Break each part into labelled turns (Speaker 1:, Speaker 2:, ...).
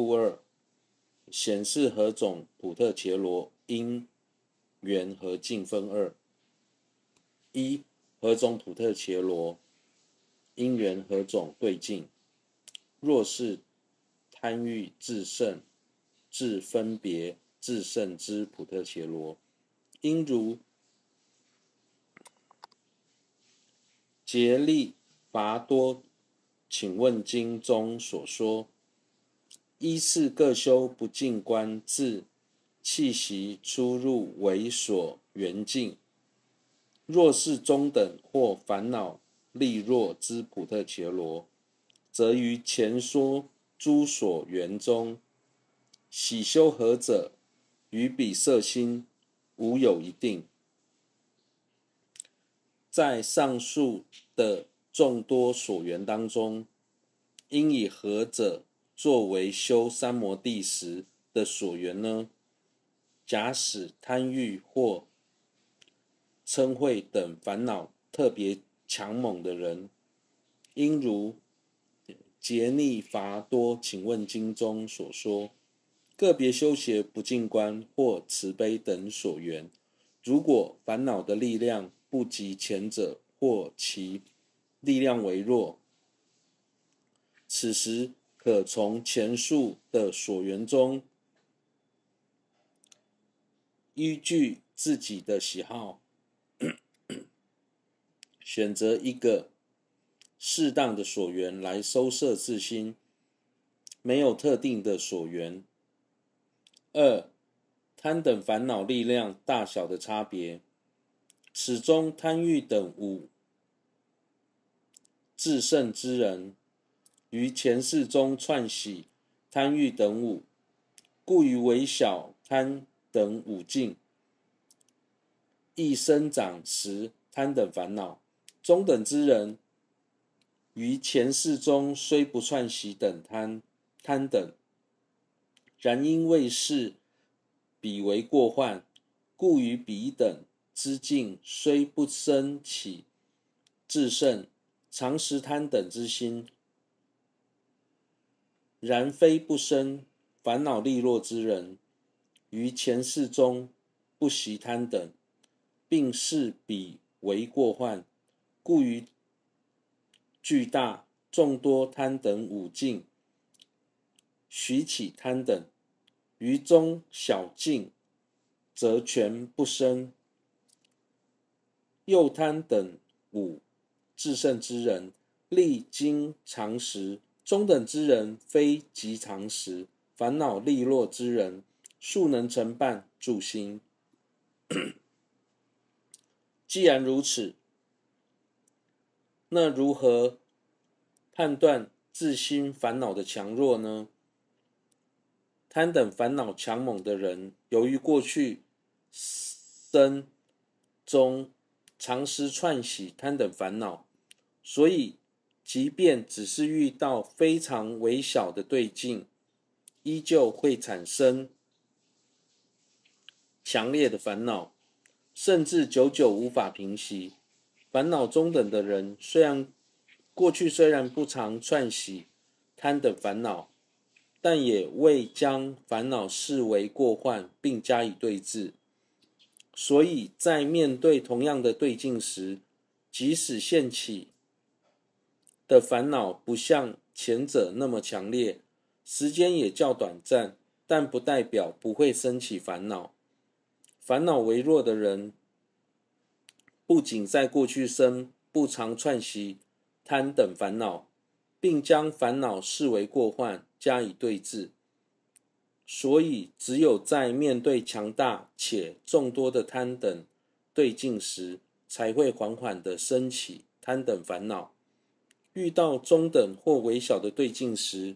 Speaker 1: 故二，显示何种普特伽罗因缘和境分二。一、何种普特伽罗因缘何种对境？若是贪欲自胜、自分别自胜之普特伽罗，应如竭力伐多请问经中所说。依次各修不净观，自气息出入为所缘境。若是中等或烦恼利弱之普特伽罗，则于前说诸所缘中，喜修何者，于彼色心无有一定。在上述的众多所缘当中，应以何者？作为修三摩地时的所缘呢？假使贪欲或嗔恚等烦恼特别强猛的人，应如《竭利伐多请问经》中所说，个别修习不净观或慈悲等所缘。如果烦恼的力量不及前者，或其力量为弱，此时，可从前述的所缘中，依据自己的喜好，选择一个适当的所缘来收摄自心，没有特定的所缘。二、贪等烦恼力量大小的差别，始终贪欲等五自胜之人。于前世中串喜贪欲等五，故于微小贪等五境，亦生长时贪等烦恼。中等之人，于前世中虽不串喜等贪贪等，然因为是彼为过患，故于彼等之境虽不生起自胜常时贪等之心。然非不生烦恼利落之人，于前世中不习贪等，并视彼为过患，故于巨大众多贪等五境，许起贪等；于中小境，则全不生。又贪等五自胜之人，历经常时。中等之人非极常时，烦恼利落之人，速能成办住心。既然如此，那如何判断自心烦恼的强弱呢？贪等烦恼强猛的人，由于过去生中常时串喜贪等烦恼，所以。即便只是遇到非常微小的对境，依旧会产生强烈的烦恼，甚至久久无法平息。烦恼中等的人，虽然过去虽然不常串习贪等烦恼，但也未将烦恼视为过患，并加以对治。所以在面对同样的对境时，即使现起。的烦恼不像前者那么强烈，时间也较短暂，但不代表不会升起烦恼。烦恼微弱的人，不仅在过去生不常串习贪等烦恼，并将烦恼视为过患，加以对治。所以，只有在面对强大且众多的贪等对境时，才会缓缓地升起贪等烦恼。遇到中等或微小的对境时，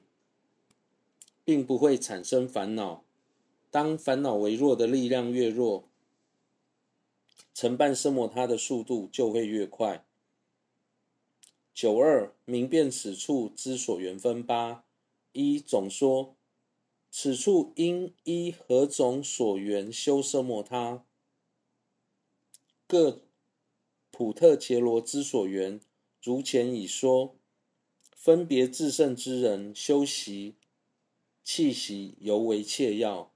Speaker 1: 并不会产生烦恼。当烦恼微弱的力量越弱，成办奢摩他的速度就会越快。九二明辨此处之所缘分八一总说，此处应依何种所缘修奢摩他？各普特伽罗之所缘。如前已说，分别自胜之人修习气息尤为切要。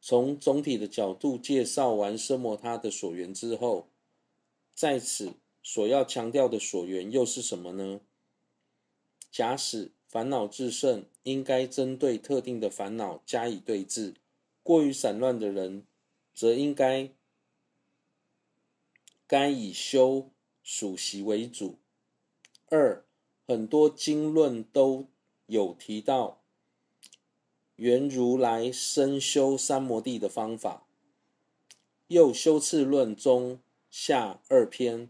Speaker 1: 从总体的角度介绍完奢摩他的所缘之后，在此所要强调的所缘又是什么呢？假使烦恼炽盛，应该针对特定的烦恼加以对治；过于散乱的人，则应该该以修数息为主。二，很多经论都有提到。缘如来生修三摩地的方法，又修次论中下二篇，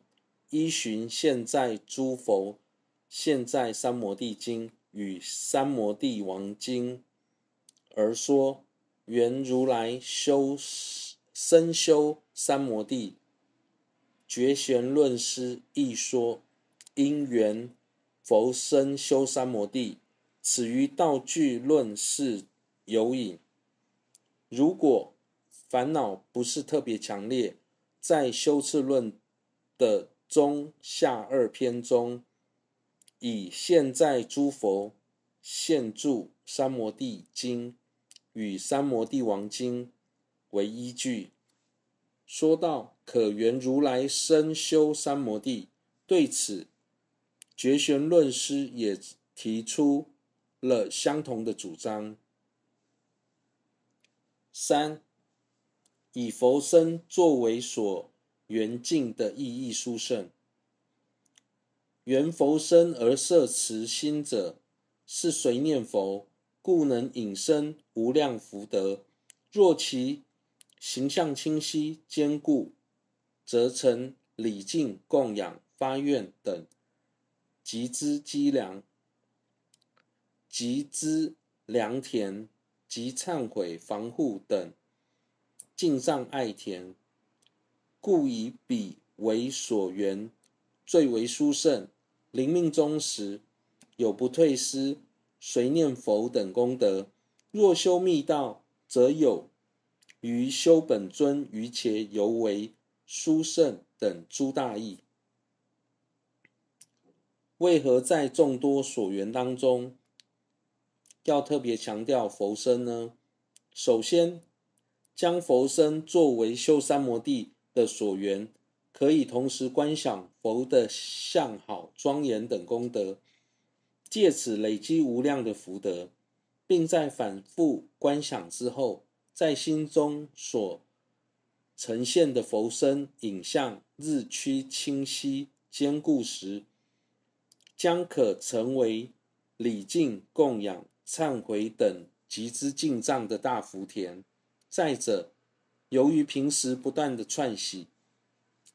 Speaker 1: 依循现在诸佛现在三摩地经与三摩地王经而说，缘如来修生修三摩地，觉玄论师一说，因缘佛生修三摩地，此于道具论是。有引，如果烦恼不是特别强烈，在修次论的中下二篇中，以现在诸佛现住三摩地经与三摩地王经为依据，说到可缘如来生修三摩地，对此觉玄论师也提出了相同的主张。三，以佛身作为所缘境的意义殊胜，缘佛身而摄持心者，是随念佛，故能引生无量福德；若其形象清晰坚固，则成礼敬供养发愿等集资积粮，集资良田。及忏悔、防护等敬藏爱田，故以彼为所缘最为殊胜。临命终时，有不退失随念佛等功德。若修密道，则有于修本尊于且尤为殊胜等诸大义。为何在众多所缘当中，要特别强调佛身呢？首先，将佛身作为修三摩地的所缘，可以同时观想佛的相好、庄严等功德，借此累积无量的福德，并在反复观想之后，在心中所呈现的佛身影像日趋清晰坚固时，将可成为礼敬供养。忏悔等集资进藏的大福田。再者，由于平时不断的串习，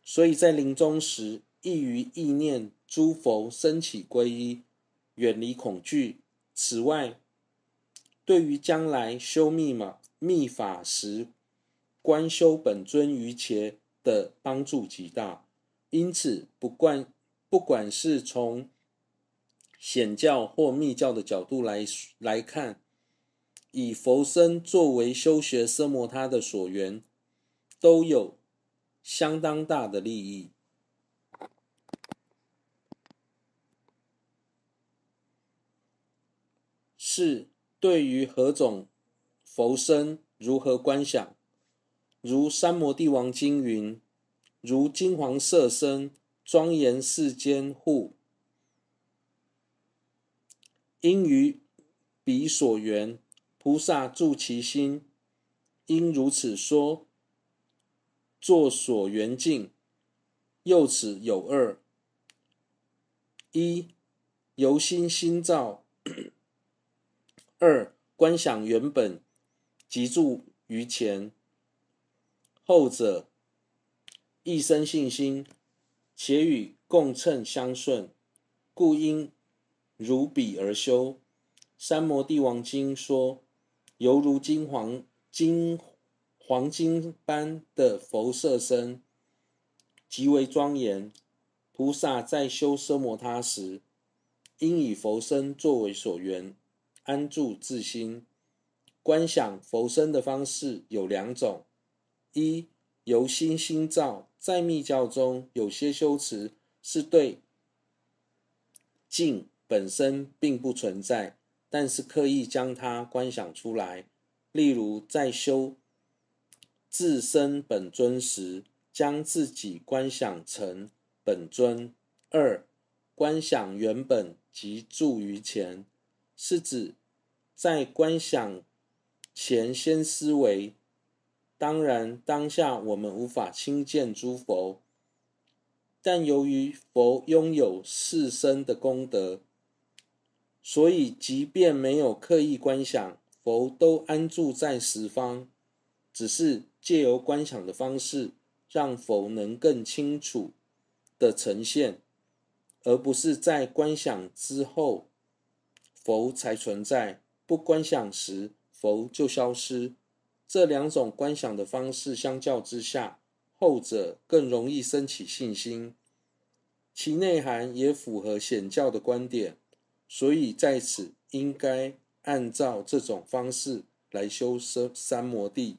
Speaker 1: 所以在临终时易于意念诸佛生起皈依，远离恐惧。此外，对于将来修密码密法时，观修本尊于伽的帮助极大。因此，不管不管是从显教或密教的角度来来看，以佛身作为修学奢摩他的所缘，都有相当大的利益。是对于何种佛身如何观想，如《三摩地王经》云：“如金黄色身，庄严世间护。”因于彼所缘，菩萨住其心。应如此说，作所缘境。又此有二：一由心心造；二观想原本即住于前。后者一生信心，且与共称相顺，故应。如彼而修，三摩地王经说，犹如金黄金黄金般的佛色身，极为庄严。菩萨在修奢摩他时，应以佛身作为所缘，安住自心。观想佛身的方式有两种：一由心心造，在密教中有些修持是对境。本身并不存在，但是刻意将它观想出来。例如，在修自身本尊时，将自己观想成本尊。二、观想原本即住于前，是指在观想前先思维。当然，当下我们无法亲见诸佛，但由于佛拥有四身的功德，所以即便没有刻意观想，佛都安住在十方。只是借由观想的方式，让佛能更清楚的呈现，而不是在观想之后佛才存在，不观想时佛就消失。这两种观想的方式相较之下，后者更容易升起信心，其内涵也符合显教的观点，所以在此应该按照这种方式来修三摩地。